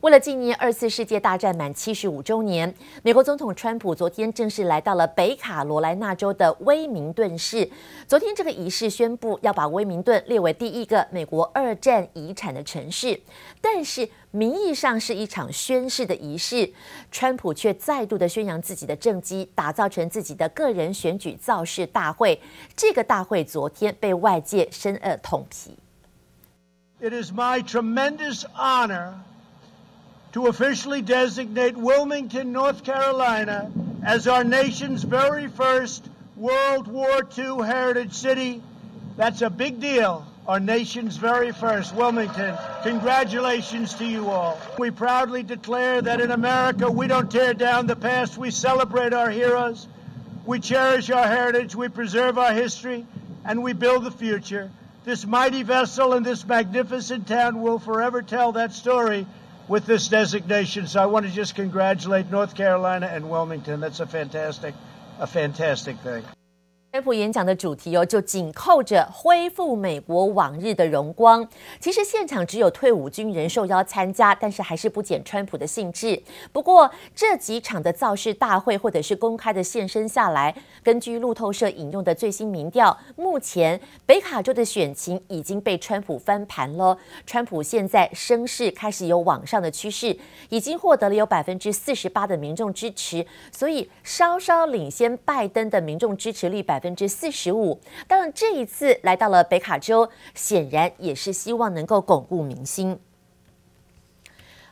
为了纪念二次世界大战满七十五周年，美国总统川普昨天正式来到了北卡罗来纳州的威明顿市。昨天这个仪式宣布要把威明顿列为第一个美国二战遗产的城市，但是名义上是一场宣誓的仪式，川普却再度的宣扬自己的政绩，打造成自己的个人选举造势大会。这个大会昨天被外界深恶痛批。It is my tremendous honor. To officially designate Wilmington, North Carolina, as our nation's very first World War II heritage city. That's a big deal. Our nation's very first, Wilmington. Congratulations to you all. We proudly declare that in America, we don't tear down the past, we celebrate our heroes, we cherish our heritage, we preserve our history, and we build the future. This mighty vessel and this magnificent town will forever tell that story with this designation. So I want to just congratulate North Carolina and Wilmington. That's a fantastic, a fantastic thing. 川普演讲的主题哦，就紧扣着恢复美国往日的荣光。其实现场只有退伍军人受邀参加，但是还是不减川普的兴致。不过这几场的造势大会或者是公开的现身下来，根据路透社引用的最新民调，目前北卡州的选情已经被川普翻盘了。川普现在声势开始有往上的趋势，已经获得了有百分之四十八的民众支持，所以稍稍领先拜登的民众支持率百。百分之四十五。当然，这一次来到了北卡州，显然也是希望能够巩固民心。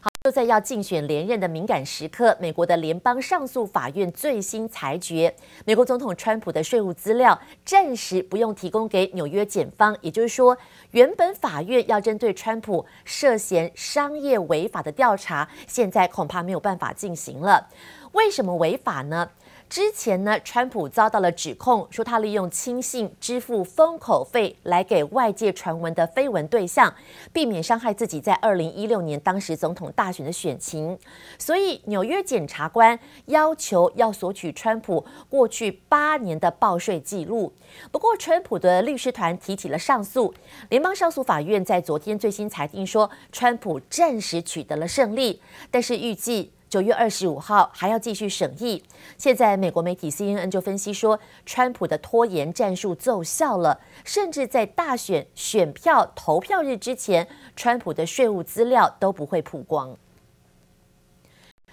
好，就在要竞选连任的敏感时刻，美国的联邦上诉法院最新裁决，美国总统川普的税务资料暂时不用提供给纽约检方。也就是说，原本法院要针对川普涉嫌商业违法的调查，现在恐怕没有办法进行了。为什么违法呢？之前呢，川普遭到了指控，说他利用亲信支付封口费来给外界传闻的绯闻对象，避免伤害自己在二零一六年当时总统大选的选情。所以纽约检察官要求要索取川普过去八年的报税记录。不过，川普的律师团提起了上诉，联邦上诉法院在昨天最新裁定说，川普暂时取得了胜利，但是预计。九月二十五号还要继续审议。现在美国媒体 CNN 就分析说，川普的拖延战术奏效了，甚至在大选选票投票日之前，川普的税务资料都不会曝光。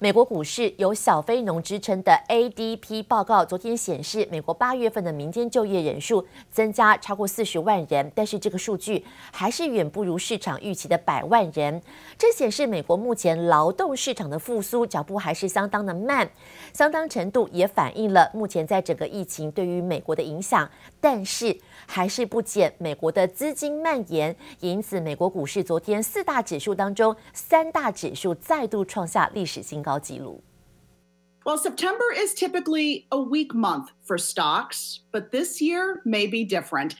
美国股市有“小非农”之称的 ADP 报告，昨天显示，美国八月份的民间就业人数增加超过四十万人，但是这个数据还是远不如市场预期的百万人。这显示美国目前劳动市场的复苏脚步还是相当的慢，相当程度也反映了目前在整个疫情对于美国的影响，但是还是不减美国的资金蔓延。因此，美国股市昨天四大指数当中，三大指数再度创下历史新高。高纪录。Well, September is typically a weak month for stocks, but this year may be different.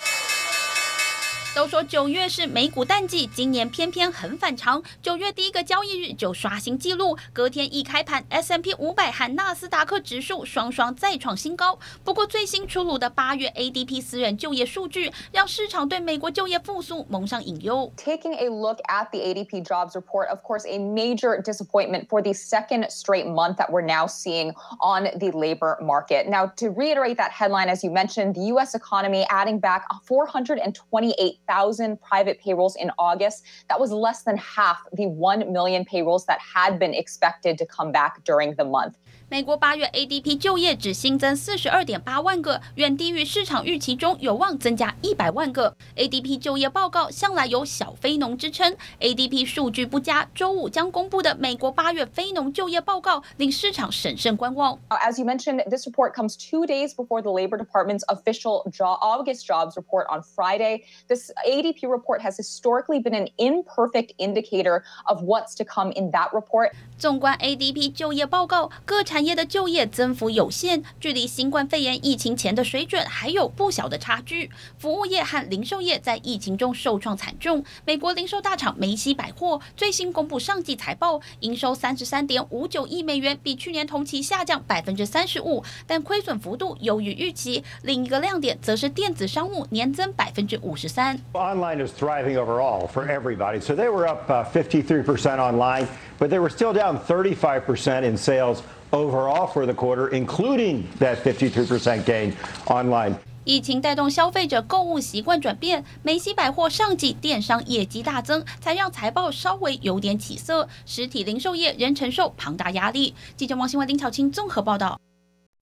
都说九月是美股淡季，今年偏偏很反常。九月第一个交易日就刷新纪录，隔天一开盘，S&P 五百和纳斯达克指数双双再创新高。不过最新出炉的八月 ADP 私人就业数据，让市场对美国就业复苏蒙上隐忧。Taking a look at the ADP jobs report, of course, a major disappointment for the second straight month that we're now seeing on the labor market. Now, to reiterate that headline, as you mentioned, the U.S. economy adding back 428. thousand private payrolls in August. That was less than half the 1 million payrolls that had been expected to come back during the month. 美国八月 ADP 就业只新增四十二点八万个，远低于市场预期中有望增加一百万个。ADP 就业报告向来有“小非农”之称，ADP 数据不佳，周五将公布的美国八月非农就业报告令市场审慎观望。As you mentioned, this report comes two days before the Labor Department's official job, August jobs report on Friday. This ADP report has historically been an imperfect indicator of what's to come in that report. 纵观 ADP 就业报告，各产产业的就业增幅有限，距离新冠肺炎疫情前的水准还有不小的差距。服务业和零售业在疫情中受创惨重。美国零售大厂梅西百货最新公布上季财报，营收三十三点五九亿美元，比去年同期下降百分之三十五，但亏损幅度优于预期。另一个亮点则是电子商务年增百分之五十三。Online is thriving overall for everybody. So they were up uh, 53% online, but they were still down 35% in sales overall for the quarter, including that 53% gain online. 疫情带动消费者购物习惯转变，梅西百货上季电商业绩大增，才让财报稍微有点起色。实体零售业仍承受庞大压力。记者王新文、林巧清综合报道。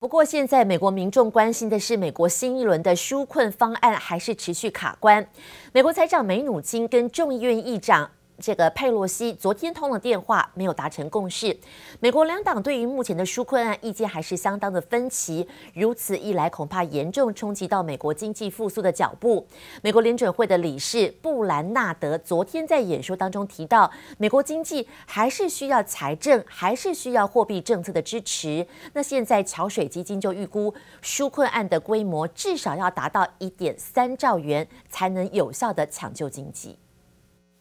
不过，现在美国民众关心的是，美国新一轮的纾困方案还是持续卡关。美国财长梅努金跟众议院议长。这个佩洛西昨天通了电话，没有达成共识。美国两党对于目前的纾困案意见还是相当的分歧，如此一来，恐怕严重冲击到美国经济复苏的脚步。美国联准会的理事布兰纳德昨天在演说当中提到，美国经济还是需要财政，还是需要货币政策的支持。那现在桥水基金就预估，纾困案的规模至少要达到一点三兆元，才能有效的抢救经济。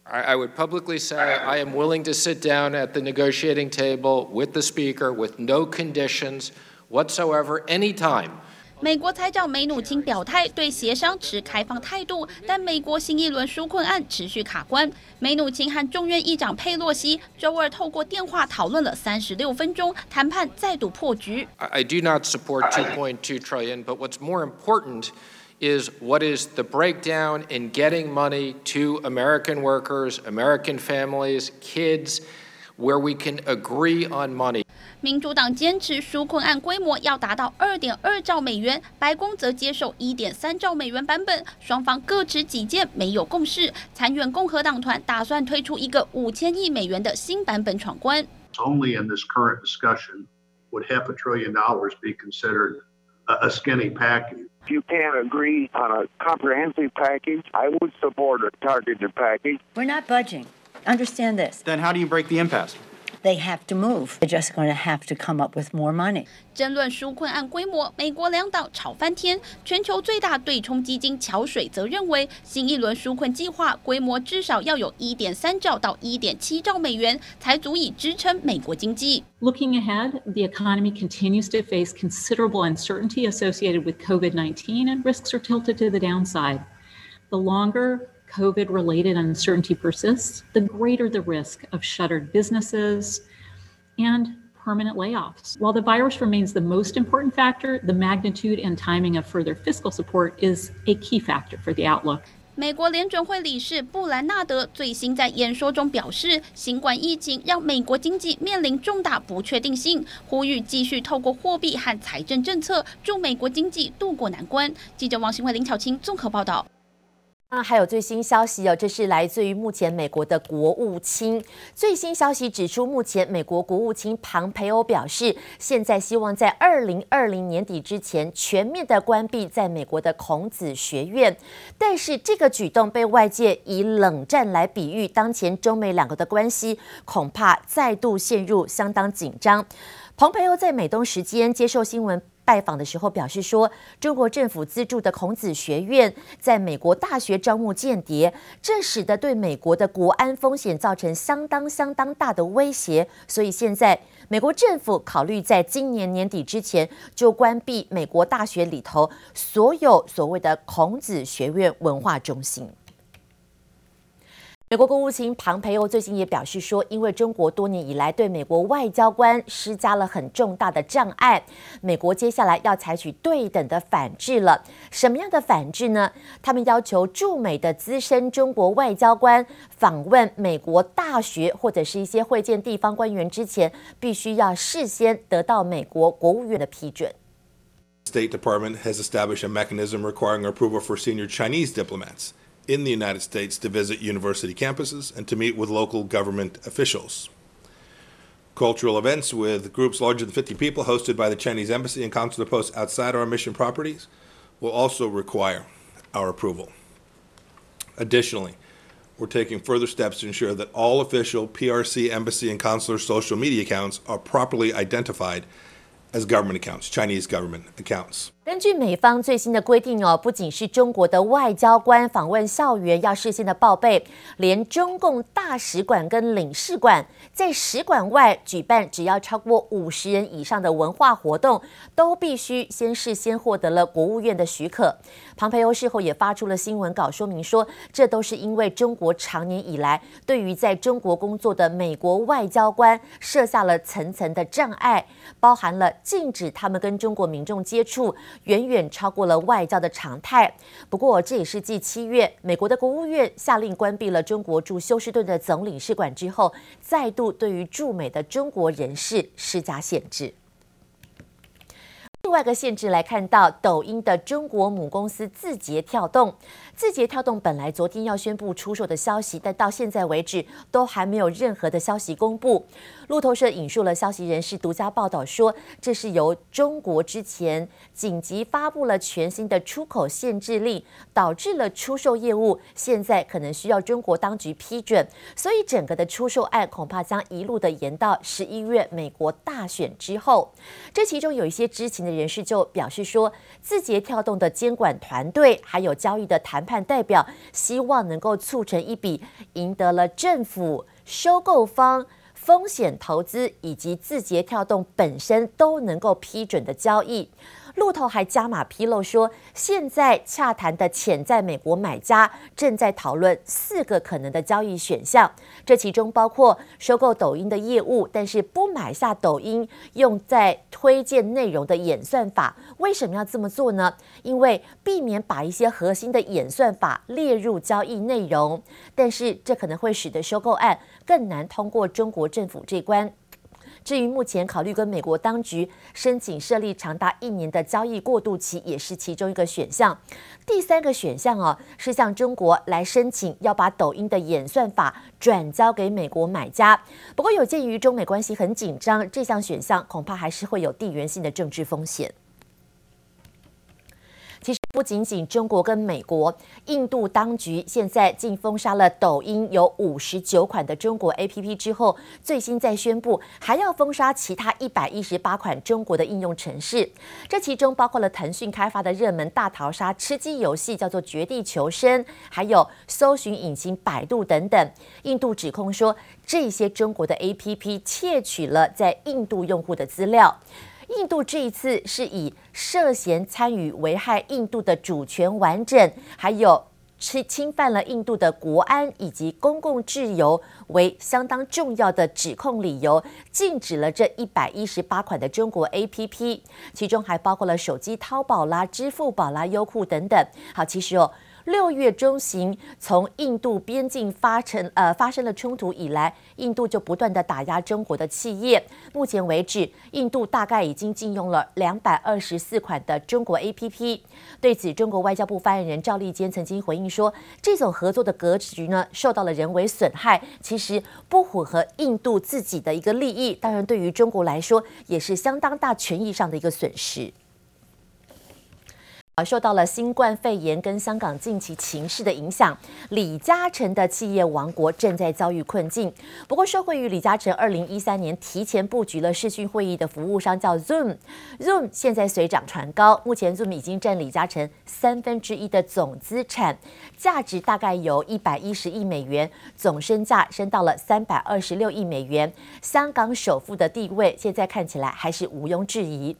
I would publicly say I am willing to sit down at the negotiating table with the speaker with no conditions whatsoever anytime. 美国财长梅努钦表态对协商持开放态度，但美国新一轮纾困案持续卡关。梅努钦和众院议长佩洛西周二透过电话讨论了三十六分钟，谈判再度破局。I do not support 2.2 trillion, but what's more important Is what is the breakdown in getting money to American workers, American families, kids, where we can agree on money. 民主党坚持纾困案规模要达到二点二兆美元，白宫则接受一点三兆美元版本，双方各持己见，没有共识。参院共和党团打算推出一个五千亿美元的新版本闯关。Only in this current discussion would half a trillion dollars be considered a skinny package. If you can't agree on a comprehensive package, I would support a targeted package. We're not budging. Understand this. Then how do you break the impasse? They have to move. They're just going to have to come up with more money. 争论纾困案规模，美国两党吵翻天。全球最大对冲基金桥水则认为，新一轮纾困计划规模至少要有一点三兆到一点七兆美元，才足以支撑美国经济。Looking ahead, the economy continues to face considerable uncertainty associated with COVID-19, and risks are tilted to the downside. The longer COVID related uncertainty persists, the greater the risk of shuttered businesses and permanent layoffs. While the virus remains the most important factor, the magnitude and timing of further fiscal support is a key factor for the outlook. 美国联准会理事布兰纳德最新在演说中表示，新冠疫情让美国经济面临重大不确定性，呼吁继续透过货币和财政政策助美国经济渡过难关。记者王新慧、林巧清综合报道。 那还有最新消息哦，这是来自于目前美国的国务卿最新消息指出，目前美国国务卿庞培欧表示，现在希望在二零二零年底之前全面的关闭在美国的孔子学院。但是这个举动被外界以冷战来比喻，当前中美两国的关系恐怕再度陷入相当紧张。庞培欧在美东时间接受新闻。拜访的时候表示说，中国政府资助的孔子学院在美国大学招募间谍，这使得对美国的国安风险造成相当相当大的威胁。所以现在美国政府考虑在今年年底之前就关闭美国大学里头所有所谓的孔子学院文化中心。美国国务卿庞培欧最近也表示说，因为中国多年以来对美国外交官施加了很重大的障碍，美国接下来要采取对等的反制了。什么样的反制呢？他们要求驻美的资深中国外交官访问美国大学或者是一些会见地方官员之前，必须要事先得到美国国务院的批准。State Department has established a mechanism requiring approval for senior Chinese diplomats. In the United States to visit university campuses and to meet with local government officials. Cultural events with groups larger than 50 people hosted by the Chinese embassy and consular posts outside our mission properties will also require our approval. Additionally, we're taking further steps to ensure that all official PRC embassy and consular social media accounts are properly identified as government accounts, Chinese government accounts. 根据美方最新的规定哦，不仅是中国的外交官访问校园要事先的报备，连中共大使馆跟领事馆在使馆外举办只要超过五十人以上的文化活动，都必须先事先获得了国务院的许可。庞培欧事后也发出了新闻稿说明说，这都是因为中国长年以来对于在中国工作的美国外交官设下了层层的障碍，包含了禁止他们跟中国民众接触。远远超过了外交的常态。不过，这也是继七月美国的国务院下令关闭了中国驻休斯顿的总领事馆之后，再度对于驻美的中国人士施加限制。另外一个限制来看到，抖音的中国母公司字节跳动。字节跳动本来昨天要宣布出售的消息，但到现在为止都还没有任何的消息公布。路透社引述了消息人士独家报道说，这是由中国之前紧急发布了全新的出口限制令，导致了出售业务现在可能需要中国当局批准，所以整个的出售案恐怕将一路的延到十一月美国大选之后。这其中有一些知情的人士就表示说，字节跳动的监管团队还有交易的谈。判代表希望能够促成一笔赢得了政府、收购方、风险投资以及字节跳动本身都能够批准的交易。路透还加码披露说，现在洽谈的潜在美国买家正在讨论四个可能的交易选项，这其中包括收购抖音的业务，但是不买下抖音用在推荐内容的演算法。为什么要这么做呢？因为避免把一些核心的演算法列入交易内容，但是这可能会使得收购案更难通过中国政府这关。至于目前考虑跟美国当局申请设立长达一年的交易过渡期，也是其中一个选项。第三个选项哦，是向中国来申请要把抖音的演算法转交给美国买家。不过有鉴于中美关系很紧张，这项选项恐怕还是会有地缘性的政治风险。不仅仅中国跟美国，印度当局现在竟封杀了抖音有五十九款的中国 APP 之后，最新再宣布还要封杀其他一百一十八款中国的应用程式，这其中包括了腾讯开发的热门大逃杀吃鸡游戏，叫做《绝地求生》，还有搜寻引擎百度等等。印度指控说，这些中国的 APP 窃取了在印度用户的资料。印度这一次是以涉嫌参与危害印度的主权完整，还有侵侵犯了印度的国安以及公共自由为相当重要的指控理由，禁止了这一百一十八款的中国 APP，其中还包括了手机淘宝啦、支付宝啦、优酷等等。好，其实哦。六月中旬，从印度边境发生呃发生了冲突以来，印度就不断的打压中国的企业。目前为止，印度大概已经禁用了两百二十四款的中国 APP。对此，中国外交部发言人赵立坚曾经回应说，这种合作的格局呢，受到了人为损害，其实不符合印度自己的一个利益。当然，对于中国来说，也是相当大权益上的一个损失。啊受到了新冠肺炎跟香港近期情势的影响，李嘉诚的企业王国正在遭遇困境。不过，受惠于李嘉诚二零一三年提前布局了视讯会议的服务商叫 Zoom，Zoom 现在水涨船高，目前 Zoom 已经占李嘉诚三分之一的总资产，价值大概有一百一十亿美元，总身价升到了三百二十六亿美元。香港首富的地位现在看起来还是毋庸置疑。